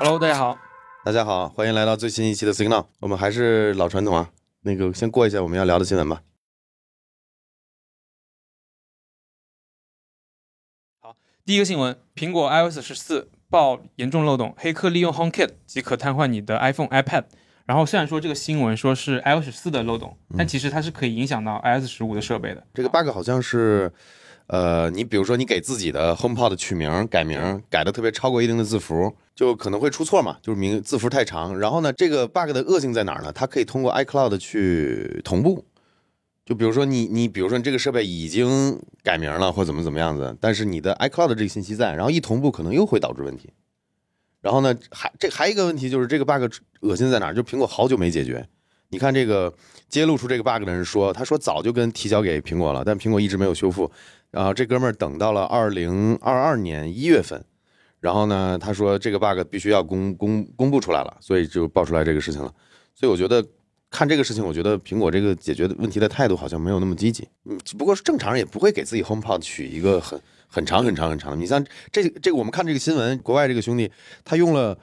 Hello，大家好。大家好，欢迎来到最新一期的 Signal。我们还是老传统啊，那个先过一下我们要聊的新闻吧。好第一个新闻：苹果 iOS 十四爆严重漏洞，黑客利用 HomeKit 即可瘫痪你的 iPhone、iPad。然后虽然说这个新闻说是 iOS 十四的漏洞，但其实它是可以影响到 iOS 十五的设备的。这个 bug 好像是，呃，你比如说你给自己的 HomePod 取名改名改的特别超过一定的字符，就可能会出错嘛，就是名字符太长。然后呢，这个 bug 的恶性在哪儿呢？它可以通过 iCloud 去同步。就比如说你你比如说你这个设备已经改名了或怎么怎么样子，但是你的 iCloud 这个信息在，然后一同步可能又会导致问题。然后呢，还这还一个问题就是这个 bug 恶心在哪儿？就苹果好久没解决。你看这个揭露出这个 bug 的人说，他说早就跟提交给苹果了，但苹果一直没有修复。然后这哥们儿等到了二零二二年一月份，然后呢，他说这个 bug 必须要公公公布出来了，所以就爆出来这个事情了。所以我觉得看这个事情，我觉得苹果这个解决问题的态度好像没有那么积极。嗯，不过是正常人也不会给自己 HomePod 取一个很。很长很长很长，你像这这个，我们看这个新闻，国外这个兄弟他用了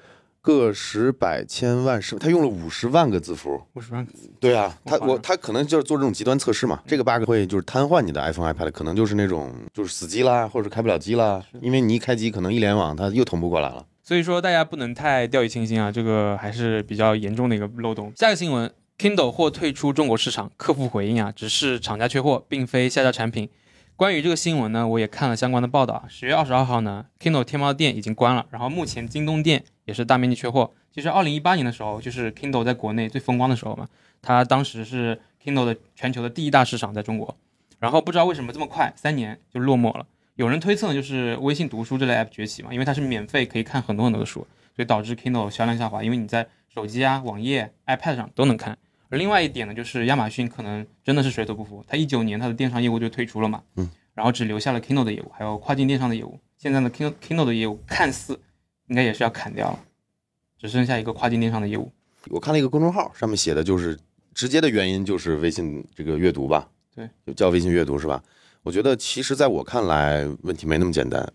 个十百千万是，他用了五十万个字符，五十万个字，对啊，他我他可能就是做这种极端测试嘛，这个 bug 会就是瘫痪你的 iPhone、iPad，可能就是那种就是死机啦，或者开不了机啦，因为你一开机可能一联网它又同步过来了，所以说大家不能太掉以轻心啊，这个还是比较严重的一个漏洞。下个新闻，Kindle 或退出中国市场，客户回应啊，只是厂家缺货，并非下架产品。关于这个新闻呢，我也看了相关的报道。十月二十二号呢，Kindle 天猫店已经关了，然后目前京东店也是大面积缺货。其实二零一八年的时候，就是 Kindle 在国内最风光的时候嘛，它当时是 Kindle 的全球的第一大市场在中国。然后不知道为什么这么快，三年就落寞了。有人推测呢，就是微信读书这类 app 崛起嘛，因为它是免费可以看很多很多的书，所以导致 Kindle 销量下滑。因为你在手机啊、网页、iPad 上都能看。而另外一点呢，就是亚马逊可能真的是水土不服，它一九年它的电商业务就退出了嘛，嗯，然后只留下了 Kindle 的业务，还有跨境电商的业务。现在呢，Kindle Kindle 的业务看似应该也是要砍掉了，只剩下一个跨境电商的业务。我看了一个公众号，上面写的就是直接的原因就是微信这个阅读吧，对，就叫微信阅读是吧？我觉得其实在我看来问题没那么简单，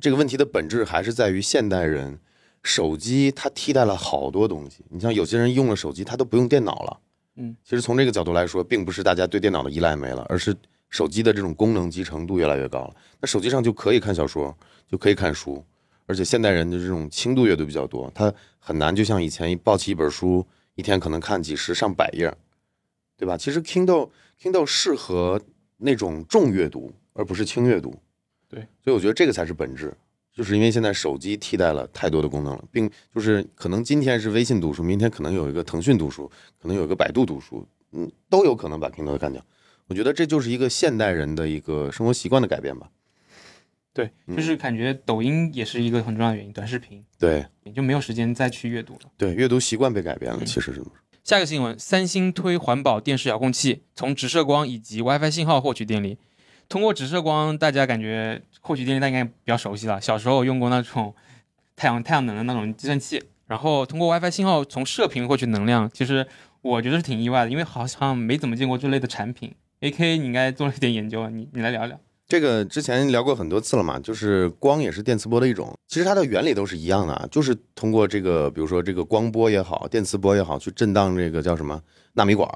这个问题的本质还是在于现代人。手机它替代了好多东西，你像有些人用了手机，他都不用电脑了。嗯，其实从这个角度来说，并不是大家对电脑的依赖没了，而是手机的这种功能集成度越来越高了。那手机上就可以看小说，就可以看书，而且现代人的这种轻度阅读比较多，他很难就像以前一抱起一本书，一天可能看几十上百页，对吧？其实 Kindle Kindle 适合那种重阅读，而不是轻阅读。对，所以我觉得这个才是本质。就是因为现在手机替代了太多的功能了，并就是可能今天是微信读书，明天可能有一个腾讯读书，可能有一个百度读书，嗯，都有可能把 Kindle 干掉。我觉得这就是一个现代人的一个生活习惯的改变吧。对，就是感觉抖音也是一个很重要的原因，短视频，对，也就没有时间再去阅读了。对，阅读习惯被改变了，其实是。下一个新闻，三星推环保电视遥控器，从直射光以及 WiFi 信号获取电力。通过直射光，大家感觉获取电力，大家应该比较熟悉了。小时候用过那种太阳太阳能的那种计算器，然后通过 WiFi 信号从射频获取能量。其实我觉得是挺意外的，因为好像没怎么见过这类的产品。AK，你应该做了一点研究，你你来聊聊。这个之前聊过很多次了嘛，就是光也是电磁波的一种，其实它的原理都是一样的啊，就是通过这个，比如说这个光波也好，电磁波也好，去震荡这个叫什么纳米管，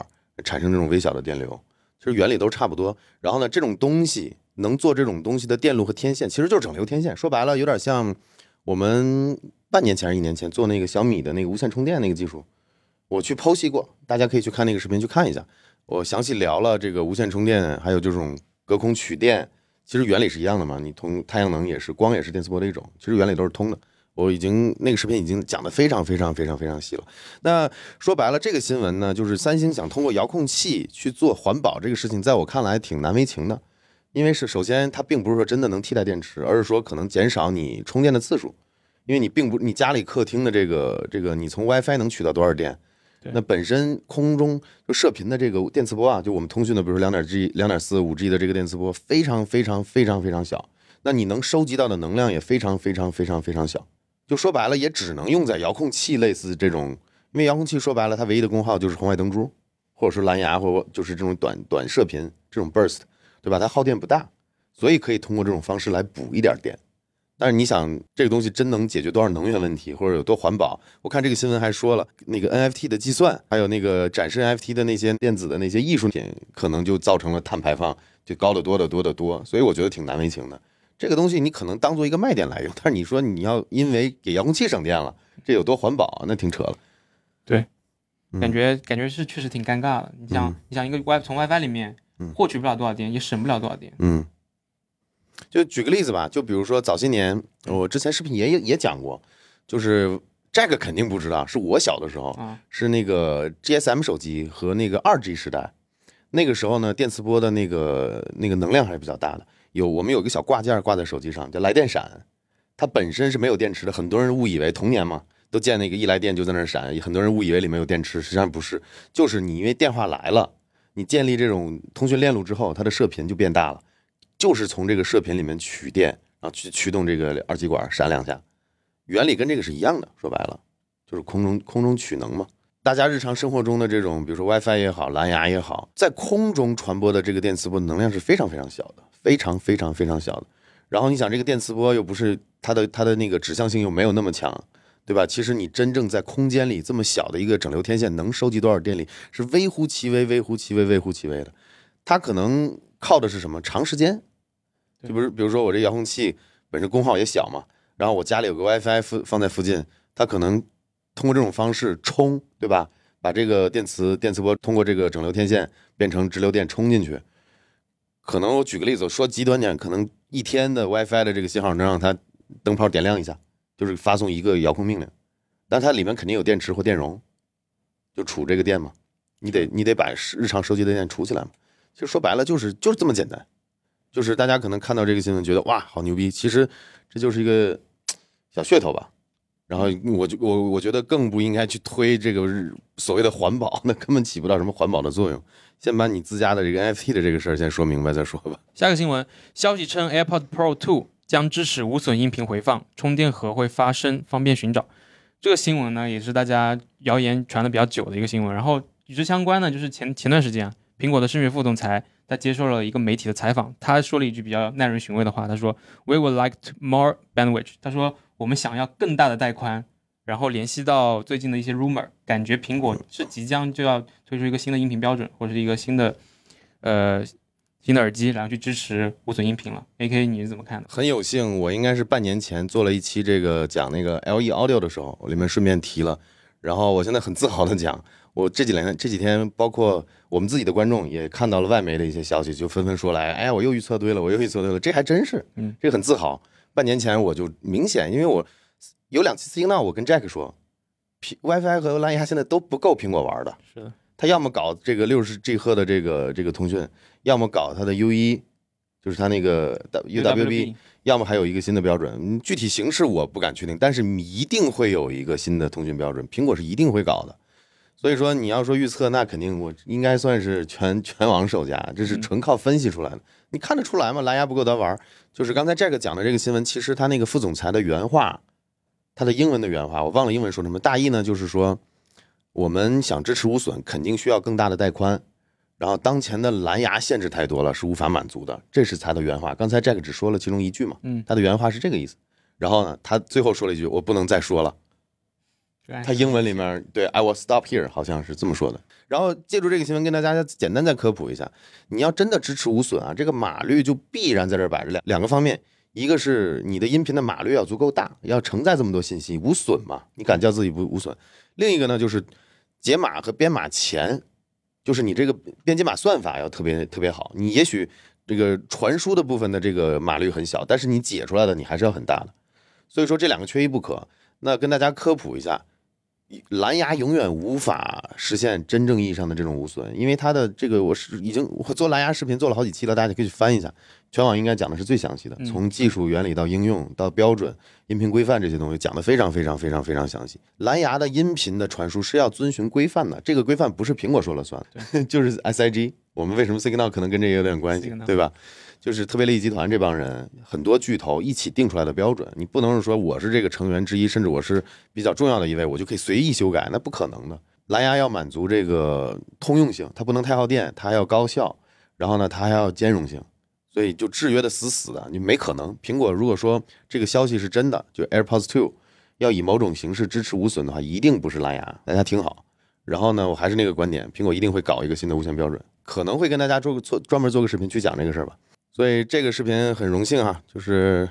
产生这种微小的电流。其实原理都差不多，然后呢，这种东西能做这种东西的电路和天线，其实就是整流天线。说白了，有点像我们半年前、一年前做那个小米的那个无线充电那个技术。我去剖析过，大家可以去看那个视频去看一下。我详细聊了这个无线充电，还有这种隔空取电，其实原理是一样的嘛。你通太阳能也是光也是电磁波的一种，其实原理都是通的。我已经那个视频已经讲的非常非常非常非常细了。那说白了，这个新闻呢，就是三星想通过遥控器去做环保这个事情，在我看来挺难为情的。因为是首先它并不是说真的能替代电池，而是说可能减少你充电的次数。因为你并不你家里客厅的这个这个你从 WiFi 能取到多少电？那本身空中就射频的这个电磁波啊，就我们通讯的，比如说两点 G、两点四五 G 的这个电磁波，非常非常非常非常小。那你能收集到的能量也非常非常非常非常小。就说白了，也只能用在遥控器类似这种，因为遥控器说白了，它唯一的功耗就是红外灯珠，或者说蓝牙，或者就是这种短短射频这种 burst，对吧？它耗电不大，所以可以通过这种方式来补一点电。但是你想，这个东西真能解决多少能源问题，或者有多环保？我看这个新闻还说了，那个 NFT 的计算，还有那个展示 NFT 的那些电子的那些艺术品，可能就造成了碳排放就高得多得多得多。所以我觉得挺难为情的。这个东西你可能当做一个卖点来用，但是你说你要因为给遥控器省电了，这有多环保？那挺扯了。对，嗯感觉感觉是确实挺尴尬的。你想，嗯你想一个 Wi 从 WiFi 里面嗯获取不了多少电，也省不了多少电。嗯，就举个例子吧，就比如说早些年，我之前视频也也也讲过，就是这个肯定不知道，是我小的时候，啊，是那个 GSM 手机和那个二 G 时代，那个时候呢，电磁波的那个那个能量还是比较大的。有我们有个小挂件挂在手机上，叫来电闪，它本身是没有电池的，很多人误以为童年嘛，都见那个一来电就在那闪，很多人误以为里面有电池，实际上不是，就是你因为电话来了，你建立这种通讯链路之后，它的射频就变大了，就是从这个射频里面取电，然后去驱动这个二极管闪两下，原理跟这个是一样的，说白了就是空中空中取能嘛。大家日常生活中的这种，比如说 WiFi 也好，蓝牙也好，在空中传播的这个电磁波能量是非常非常小的，非常非常非常小的。然后你想，这个电磁波又不是它的它的那个指向性又没有那么强，对吧？其实你真正在空间里这么小的一个整流天线能收集多少电力，是微乎其微、微乎其微、微乎其微的。它可能靠的是什么？长时间，就不是比如说我这遥控器本身功耗也小嘛，然后我家里有个 WiFi 附放在附近，它可能通过这种方式充，对吧？把这个电磁电磁波通过这个整流天线变成直流电充进去。可能我举个例子，说极端点，可能一天的 WiFi 的这个信号能让它灯泡点亮一下，就是发送一个遥控命令，但它里面肯定有电池或电容，就储这个电嘛。你得你得把日常收集的电储起来嘛。其实说白了就是就是这么简单，就是大家可能看到这个新闻觉得哇好牛逼，其实这就是一个 小噱头吧。然后我就我我觉得更不应该去推这个所谓的环保，那根本起不到什么环保的作用。先把你自家的这个 NFT 的这个事儿先说明白再说吧。下个新闻，消息称 AirPods Pro 2将支持无损音频回放，充电盒会发声，方便寻找。这个新闻呢，也是大家谣言传的比较久的一个新闻。然后与之相关呢，就是前前段时间啊，苹果的声学副总裁他接受了一个媒体的采访，他说了一句比较耐人寻味的话，他说：“We would like to more bandwidth。”他说我们想要更大的带宽。然后联系到最近的一些 rumor，感觉苹果是即将就要推出一个新的音频标准，或者是一个新的呃新的耳机，然后去支持无损音频了。A K 你是怎么看的？很有幸，我应该是半年前做了一期这个讲那个 LE Audio 的时候，里面顺便提了。然后我现在很自豪的讲，我这几年这几天，包括我们自己的观众也看到了外媒的一些消息，就纷纷说来，哎呀，我又预测对了，我又预测对了，这还真是，嗯，这个很自豪。半年前我就明显，因为我有两期 signal，我跟 Jack 说，苹 WiFi 和蓝牙现在都不够苹果玩的，是的，他要么搞这个六十 G 赫的这个这个通讯，要么搞他的 U 一，就是他那个 UWB，要么还有一个新的标准。嗯具体形式我不敢确定，但是一定会有一个新的通讯标准，苹果是一定会搞的。所以说你要说预测，那肯定我应该算是全全网首家，这是纯靠分析出来的。你看得出来吗？蓝牙不够咱玩儿，就是刚才这个讲的这个新闻，其实他那个副总裁的原话，他的英文的原话，我忘了英文说什么，大意呢就是说，我们想支持无损，肯定需要更大的带宽，然后当前的蓝牙限制太多了，是无法满足的，这是他的原话。刚才 Jack 只说了其中一句嘛，嗯，他的原话是这个意思。然后呢，他最后说了一句：“我不能再说了。”他英文里面对 “I will stop here” 好像是这么说的。然后借助这个新闻跟大家简单再科普一下，你要真的支持无损啊，这个码率就必然在这儿摆着两两个方面，一个是你的音频的码率要足够大，要承载这么多信息，无损嘛，你敢叫自己不无损？另一个呢就是解码和编码前，就是你这个编解码算法要特别特别好，你也许这个传输的部分的这个码率很小，但是你解出来的你还是要很大的，所以说这两个缺一不可。那跟大家科普一下。蓝牙永远无法实现真正意义上的这种无损，因为它的这个我是已经我做蓝牙视频做了好几期了，大家可以去翻一下，全网应该讲的是最详细的，从技术原理到应用到标准、音频规范这些东西讲的非常非常非常非常详细。蓝牙的音频的传输是要遵循规范的，这个规范不是苹果说了算，就是 SIG。我们为什么 Signal 可能跟这个有点关系，对吧？就是特别利益集团这帮人，很多巨头一起定出来的标准，你不能是说我是这个成员之一，甚至我是比较重要的一位，我就可以随意修改，那不可能的。蓝牙要满足这个通用性，它不能太耗电，它还要高效，然后呢，它还要兼容性。所以就制约的死死的，你没可能。苹果如果说这个消息是真的，就 AirPods Two 要以某种形式支持无损的话，一定不是蓝牙，大家听好。然后呢，我还是那个观点，苹果一定会搞一个新的无线标准，可能会跟大家做个做专门做个视频去讲这个事儿吧。所以这个视频很荣幸哈，就是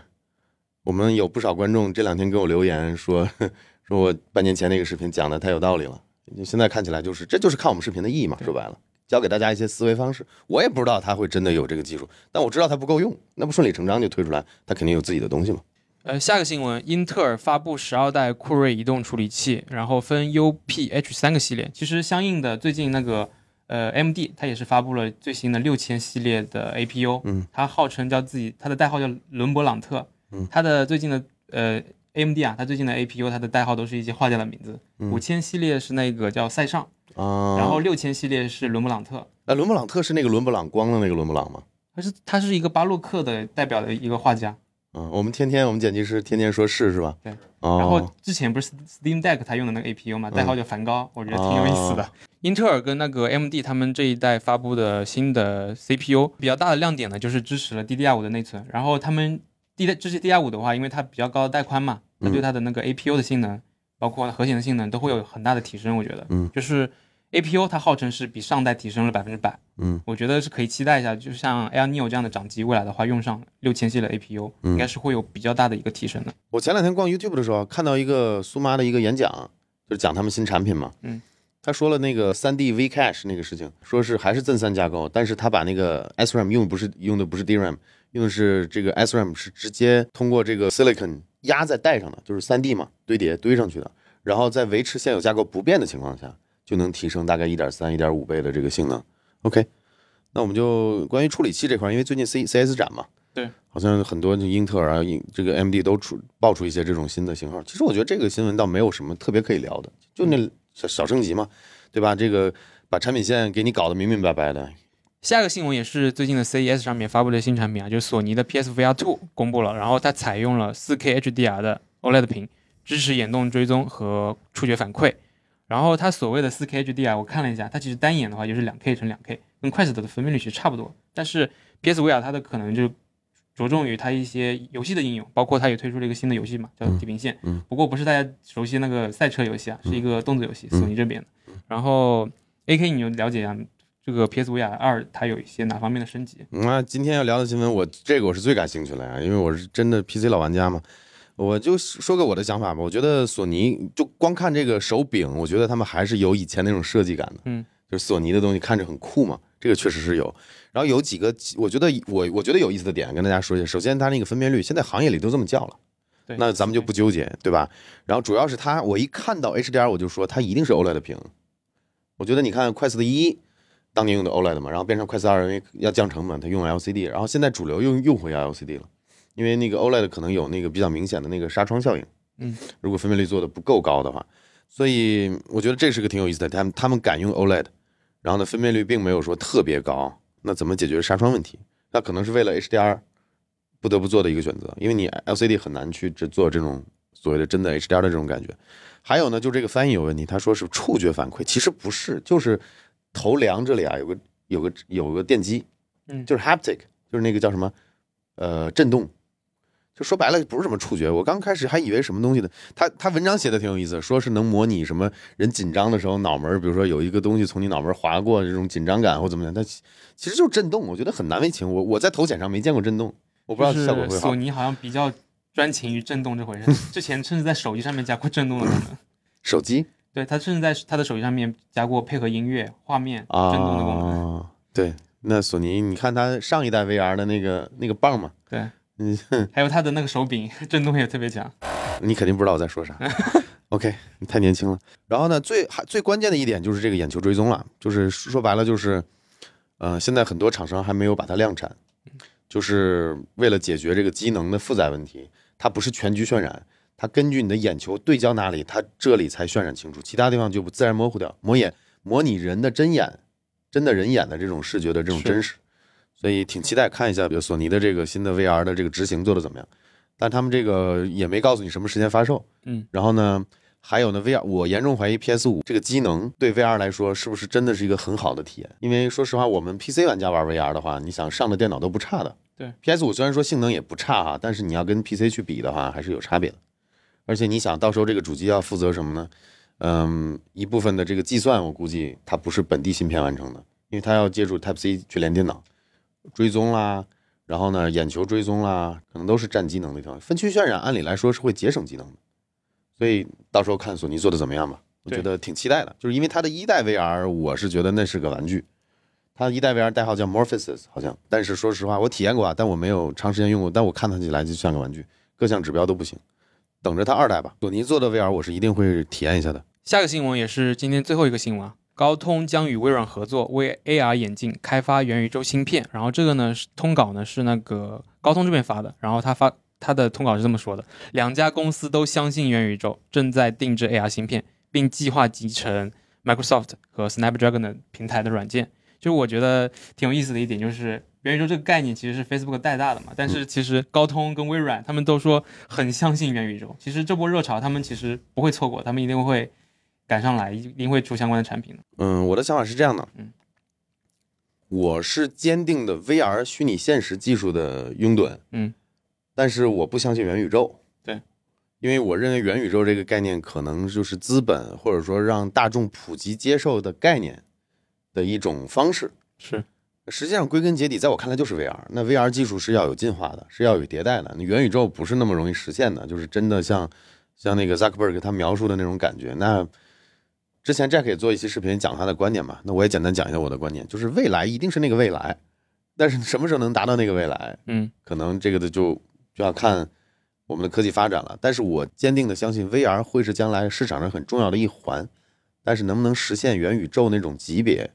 我们有不少观众这两天给我留言说，说我半年前那个视频讲的太有道理了。现在看起来就是这就是看我们视频的意义嘛，说白了，教给大家一些思维方式。我也不知道他会真的有这个技术，但我知道它不够用，那不顺理成章就推出来，它肯定有自己的东西嘛。呃，下个新闻，英特尔发布十二代酷睿移动处理器，然后分 UPH 三个系列。其实相应的，最近那个呃 MD 它也是发布了最新的六千系列的 APU，嗯，它号称叫自己，它的代号叫伦勃朗特，嗯，它的最近的呃 AMD 啊，它最近的 APU 它的代号都是一些画家的名字，五千系列是那个叫塞尚，啊，然后六千系列是伦勃朗特，那伦勃朗特是那个伦勃朗光的那个伦勃朗吗？它是它是一个巴洛克的代表的一个画家。嗯，我们天天我们剪辑师天天说是是吧？对，哦、然后之前不是 Steam Deck 它用的那个 APU 嘛，代号叫梵高，我觉得挺有意思的。英特尔跟那个 AMD 他们这一代发布的新的 CPU 比较大的亮点呢，就是支持了 DDR5 的内存。然后他们 D 支持 DDR5 的话，因为它比较高的带宽嘛，它对它的那个 APU 的性能，包括核显的性能都会有很大的提升。我觉得，嗯，就是 APU 它号称是比上代提升了百分之百，嗯，我觉得是可以期待一下，就像 Air Neo 这样的掌机，未来的话用上六千系的 APU，、嗯应该是会有比较大的一个提升的。我前两天逛 YouTube 的时候，看到一个苏妈的一个演讲，就是讲他们新产品嘛。嗯，他说了那个三 D V Cache 那个事情，说是还是正三架构，但是他把那个 SRAM 用的不是用的不是 DRAM，用的是这个 SRAM 是直接通过这个 Silicon 压在带上的，就是三 D 嘛堆叠堆上去的，然后在维持现有架构不变的情况下，就能提升大概一点三、一、点五倍的这个性能。OK，那我们就关于处理器这块，因为最近 C CS 展嘛，对，好像很多就英特尔啊、这个 AMD 都出爆出一些这种新的型号。其实我觉得这个新闻倒没有什么特别可以聊的，就那小小升级嘛，对吧？这个把产品线给你搞得明明白白的。下个新闻也是最近的 CES 上面发布的新产品啊，就是索尼的 PSVR 2公布了，然后它采用了 4K HDR 的 OLED 屏，支持眼动追踪和触觉反馈。然后它所谓的 4K HD 啊我看了一下，它其实单眼的话就是 2K 乘 2K，跟快手的分辨率其实差不多。但是 PSVR 它的可能就着重于它一些游戏的应用，包括它也推出了一个新的游戏嘛，叫《地平线》。嗯不过不是大家熟悉那个赛车游戏啊，是一个动作游戏，嗯索尼这边的。然后 AK 你就了解一下这个 PSVR 二它有一些哪方面的升级？那今天要聊的新闻，我这个我是最感兴趣的呀，因为我是真的 PC 老玩家嘛。我就说个我的想法吧，我觉得索尼就光看这个手柄，我觉得他们还是有以前那种设计感的。嗯，就是索尼的东西看着很酷嘛，这个确实是有。然后有几个，我觉得我我觉得有意思的点跟大家说一下。首先，它那个分辨率现在行业里都这么叫了，对，那咱们就不纠结，对吧？然后主要是它，我一看到 HDR 我就说它一定是 OLED 屏。我觉得你看快四的一当年用的 OLED 嘛，然后变成快四二，因为要降成本，它用了 LCD，然后现在主流又又回 LCD 了，因为那个 OLED 可能有那个比较明显的那个纱窗效应。嗯，如果分辨率做的不够高的话，所以我觉得这是个挺有意思的。他们他们敢用 OLED，然后呢分辨率并没有说特别高，那怎么解决纱窗问题？那可能是为了 HDR 不得不做的一个选择，因为你 LCD 很难去制做这种所谓的真的 HDR 的这种感觉。还有呢，就这个翻译有问题，他说是触觉反馈，其实不是，就是头梁这里啊有个有个有个电机，嗯就是 haptic，就是那个叫什么呃震动。就说白了不是什么触觉，我刚开始还以为什么东西呢。他他文章写的挺有意思，说是能模拟什么人紧张的时候脑门，比如说有一个东西从你脑门划过这种紧张感或怎么样，但其其实就是震动，我觉得很难为情。我我在头显上没见过震动，我不知道是效果会好索。尼好像比较专情于震动这回事，之前甚至在手机上面加过震动的功能。手机对，他甚至在他的手机上面加过配合音乐、画面啊，震动的功能。对，那索尼你看他上一代 VR 的那个那个棒嘛，对，嗯，还有它的那个手柄震动也特别强。你肯定不知道我在说啥。OK，你太年轻了。然后呢，最还最关键的一点就是这个眼球追踪了，就是说白了就是，呃，现在很多厂商还没有把它量产，就是为了解决这个机能的负载问题，它不是全局渲染，它根据你的眼球对焦哪里，它这里才渲染清楚，其他地方就不自然模糊掉，模眼模拟人的真眼，真的人眼的这种视觉的这种真实，所以挺期待看一下，比如索尼的这个新的 VR 的这个执行做的怎么样。但他们这个也没告诉你什么时间发售，嗯，然后呢，还有呢，VR，我严重怀疑 PS 五这个机能对 VR 来说是不是真的是一个很好的体验？因为说实话，我们 PC 玩家玩 VR 的话，你想上的电脑都不差的，对，PS 五虽然说性能也不差哈，但是你要跟 PC 去比的话，还是有差别的。而且你想到时候这个主机要负责什么呢？嗯，一部分的这个计算，我估计它不是本地芯片完成的，因为它要借助 Type C 去连电脑，追踪啦，然后呢眼球追踪啦，可能都是占机能的地方。分区渲染按理来说是会节省机能的，所以到时候看索尼做的怎么样吧。我觉得挺期待的，就是因为它的一代 VR，我是觉得那是个玩具。它一代 VR 代号叫 Morpheus，好像，但是说实话，我体验过啊，但我没有长时间用过，但我看它起来就像个玩具，各项指标都不行。等着它二代吧，索尼做的 VR 我是一定会体验一下的。下个新闻也是今天最后一个新闻啊，高通将与微软合作为 AR 眼镜开发元宇宙芯片。然后这个呢是通稿呢是那个高通这边发的，然后他发他的通稿是这么说的：两家公司都相信元宇宙，正在定制 AR 芯片。并计划集成 Microsoft 和 Snapdragon 的平台的软件。就是我觉得挺有意思的一点，就是元宇宙这个概念其实是 Facebook 带大的嘛。但是其实高通跟微软他们都说很相信元宇宙。其实这波热潮他们其实不会错过，他们一定会赶上来，一定会出相关的产品的。嗯，我的想法是这样的。嗯，我是坚定的 VR 虚拟现实技术的拥趸。嗯，但是我不相信元宇宙。对因为我认为元宇宙这个概念可能就是资本或者说让大众普及接受的概念的一种方式。是，实际上归根结底，在我看来就是 VR。那 VR 技术是要有进化的，是要有迭代的。那元宇宙不是那么容易实现的，就是真的像像那个 Zuckerberg 他描述的那种感觉。那之前 Jack 也做一期视频讲他的观点嘛，那我也简单讲一下我的观点，就是未来一定是那个未来，但是什么时候能达到那个未来，嗯，可能这个的就就要看。我们的科技发展了，但是我坚定的相信 VR 会是将来市场上很重要的一环，但是能不能实现元宇宙那种级别，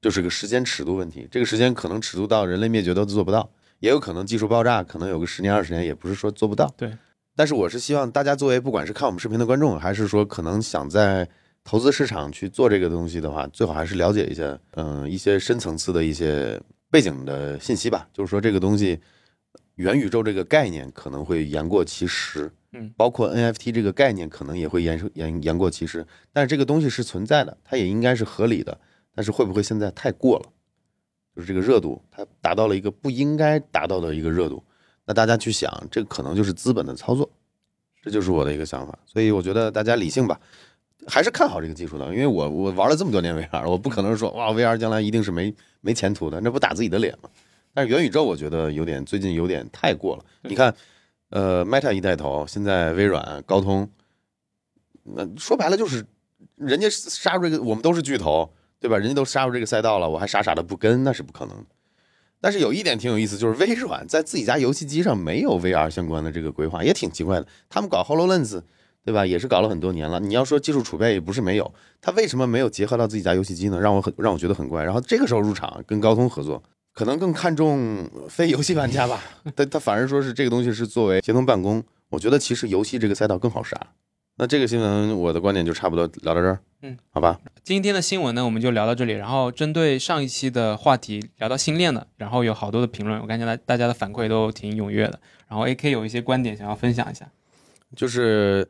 就是个时间尺度问题。这个时间可能尺度到人类灭绝都做不到，也有可能技术爆炸，可能有个十年二十年，也不是说做不到。对，但是我是希望大家作为不管是看我们视频的观众，还是说可能想在投资市场去做这个东西的话，最好还是了解一下，嗯，一些深层次的一些背景的信息吧。就是说这个东西。元宇宙这个概念可能会言过其实，嗯，包括 NFT 这个概念可能也会言言言过其实，但是这个东西是存在的，它也应该是合理的，但是会不会现在太过了？就是这个热度，它达到了一个不应该达到的一个热度，那大家去想，这可能就是资本的操作，这就是我的一个想法。所以我觉得大家理性吧，还是看好这个技术的，因为我我玩了这么多年 VR，我不可能说哇 VR 将来一定是没没前途的，那不打自己的脸吗？但是元宇宙我觉得有点最近有点太过了。你看，呃，Meta 一带头，现在微软、高通，那说白了就是人家杀入这个，我们都是巨头，对吧？人家都杀入这个赛道了，我还傻傻的不跟，那是不可能的。但是有一点挺有意思，就是微软在自己家游戏机上没有 VR 相关的这个规划，也挺奇怪的。他们搞 Hololens，对吧？也是搞了很多年了。你要说技术储备也不是没有，他为什么没有结合到自己家游戏机呢？让我很让我觉得很怪。然后这个时候入场跟高通合作。可能更看重非游戏玩家吧，他他反而说是这个东西是作为协同办公，我觉得其实游戏这个赛道更好杀。那这个新闻我的观点就差不多聊到这儿，嗯，好吧。今天的新闻呢，我们就聊到这里。然后针对上一期的话题聊到新链的，然后有好多的评论，我感觉来大家的反馈都挺踊跃的。然后 AK 有一些观点想要分享一下，就是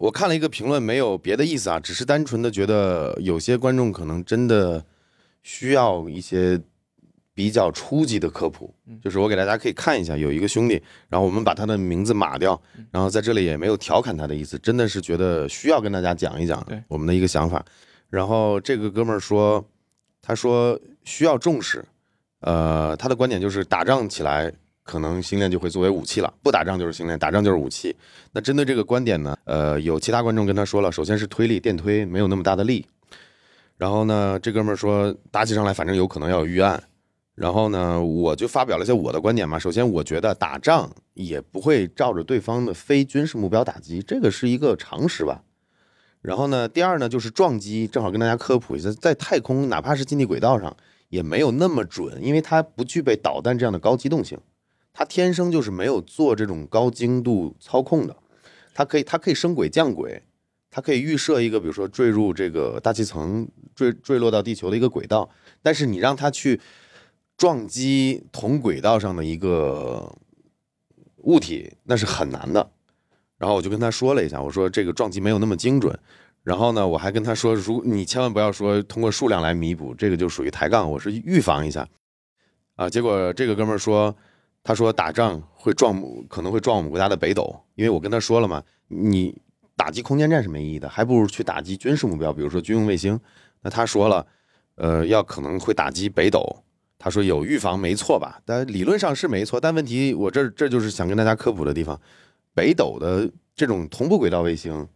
我看了一个评论，没有别的意思啊，只是单纯的觉得有些观众可能真的需要一些。比较初级的科普，就是我给大家可以看一下，有一个兄弟，然后我们把他的名字码掉，然后在这里也没有调侃他的意思，真的是觉得需要跟大家讲一讲我们的一个想法。然后这个哥们儿说，他说需要重视，呃，他的观点就是打仗起来可能星链就会作为武器了，不打仗就是星链，打仗就是武器。那针对这个观点呢，呃，有其他观众跟他说了，首先是推力电推没有那么大的力，然后呢，这哥们说打起仗来反正有可能要有预案。然后呢，我就发表了一些我的观点嘛。首先，我觉得打仗也不会照着对方的非军事目标打击，这个是一个常识吧。然后呢，第二呢，就是撞击，正好跟大家科普一下，在太空哪怕是近地轨道上也没有那么准，因为它不具备导弹这样的高机动性，它天生就是没有做这种高精度操控的。它可以，它可以升轨降轨，它可以预设一个，比如说坠入这个大气层、坠坠落到地球的一个轨道，但是你让它去。撞击同轨道上的一个物体，那是很难的。然后我就跟他说了一下，我说这个撞击没有那么精准。然后呢，我还跟他说，如你千万不要说通过数量来弥补，这个就属于抬杠。我是预防一下啊。结果这个哥们儿说，他说打仗会撞，可能会撞我们国家的北斗，因为我跟他说了嘛，你打击空间站是没意义的，还不如去打击军事目标，比如说军用卫星。那他说了，呃，要可能会打击北斗，他说有预防没错吧？但理论上是没错，但问题我这这就是想跟大家科普的地方，北斗的这种同步轨道卫星，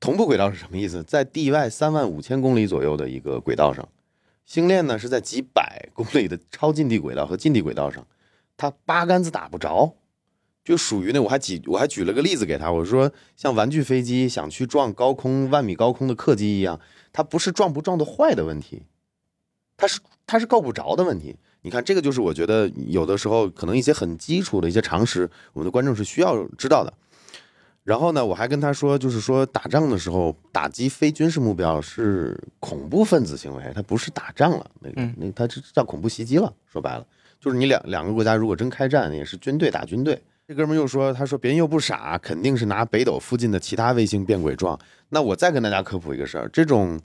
同步轨道是什么意思？在地外三万五千公里左右的一个轨道上，星链呢是在几百公里的超近地轨道和近地轨道上，它八竿子打不着，就属于那我还举我还举了个例子给他，我说像玩具飞机想去撞高空万米高空的客机一样，它不是撞不撞得坏的问题，它是它是够不着的问题。你看这个就是我觉得有的时候可能一些很基础的一些常识，我们的观众是需要知道的。然后呢，我还跟他说，就是说打仗的时候打击非军事目标是恐怖分子行为，它不是打仗了，那个嗯那它这叫恐怖袭击了。说白了，就是你两两个国家如果真开战，也是军队打军队。这哥们又说，他说别人又不傻，肯定是拿北斗附近的其他卫星变轨撞。那我再跟大家科普一个事儿，这种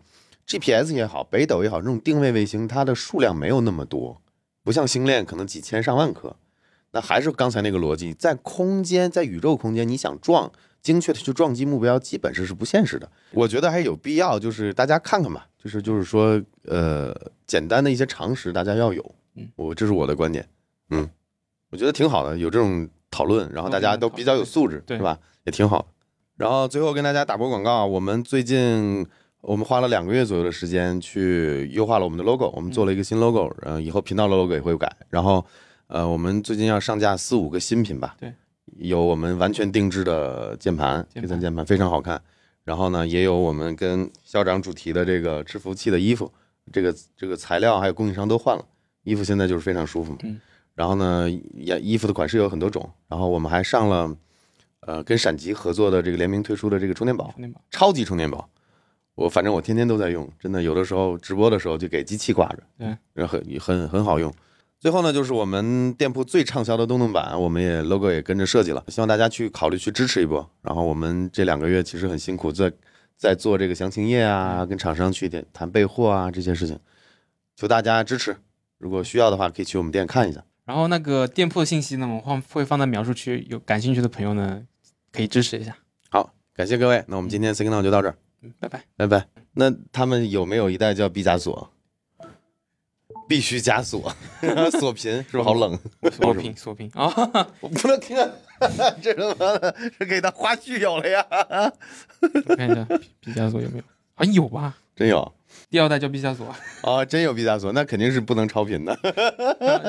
GPS 也好，北斗也好，这种定位卫星，它的数量没有那么多，不像星链可能几千上万颗。那还是刚才那个逻辑，在空间，在宇宙空间，你想撞精确的去撞击目标，基本上是不现实的。我觉得还有必要，就是大家看看吧，就是就是说，呃，简单的一些常识大家要有。嗯，我这是我的观点。嗯，我觉得挺好的，有这种讨论，然后大家都比较有素质，对是吧？也挺好的。然后最后跟大家打波广告啊，我们最近我们花了两个月左右的时间去优化了我们的 logo，我们做了一个新 logo，然后以后频道的 logo 也会改。然后呃，我们最近要上架四五个新品吧，对，有我们完全定制的键盘，键盘第三键盘非常好看。然后呢，也有我们跟校长主题的这个制服器的衣服，这个这个材料还有供应商都换了，衣服现在就是非常舒服嘛。嗯。然后呢，也衣服的款式有很多种，然后我们还上了，呃，跟闪极合作的这个联名推出的这个充电宝，充电宝，超级充电宝，我反正我天天都在用，真的有的时候直播的时候就给机器挂着，对，然后很很很好用。最后呢，就是我们店铺最畅销的洞洞板，我们也 logo 也跟着设计了，希望大家去考虑去支持一波。然后我们这两个月其实很辛苦，在在做这个详情页啊，跟厂商去点谈备货啊这些事情，求大家支持。如果需要的话，可以去我们店看一下。然后那个店铺的信息呢，我们放会放在描述区，有感兴趣的朋友呢可以支持一下。好，感谢各位，那我们今天 Now 就到这儿，嗯，拜拜。拜拜。那他们有没有一代叫毕加索？必须加锁，锁屏是不是好冷？锁屏，锁屏啊！我不能听，这他妈的是给他花絮有了呀！我看一下毕毕加索有没有？啊，有吧？真有第二代叫毕加索。啊，真有毕加索，那肯定是不能超频的。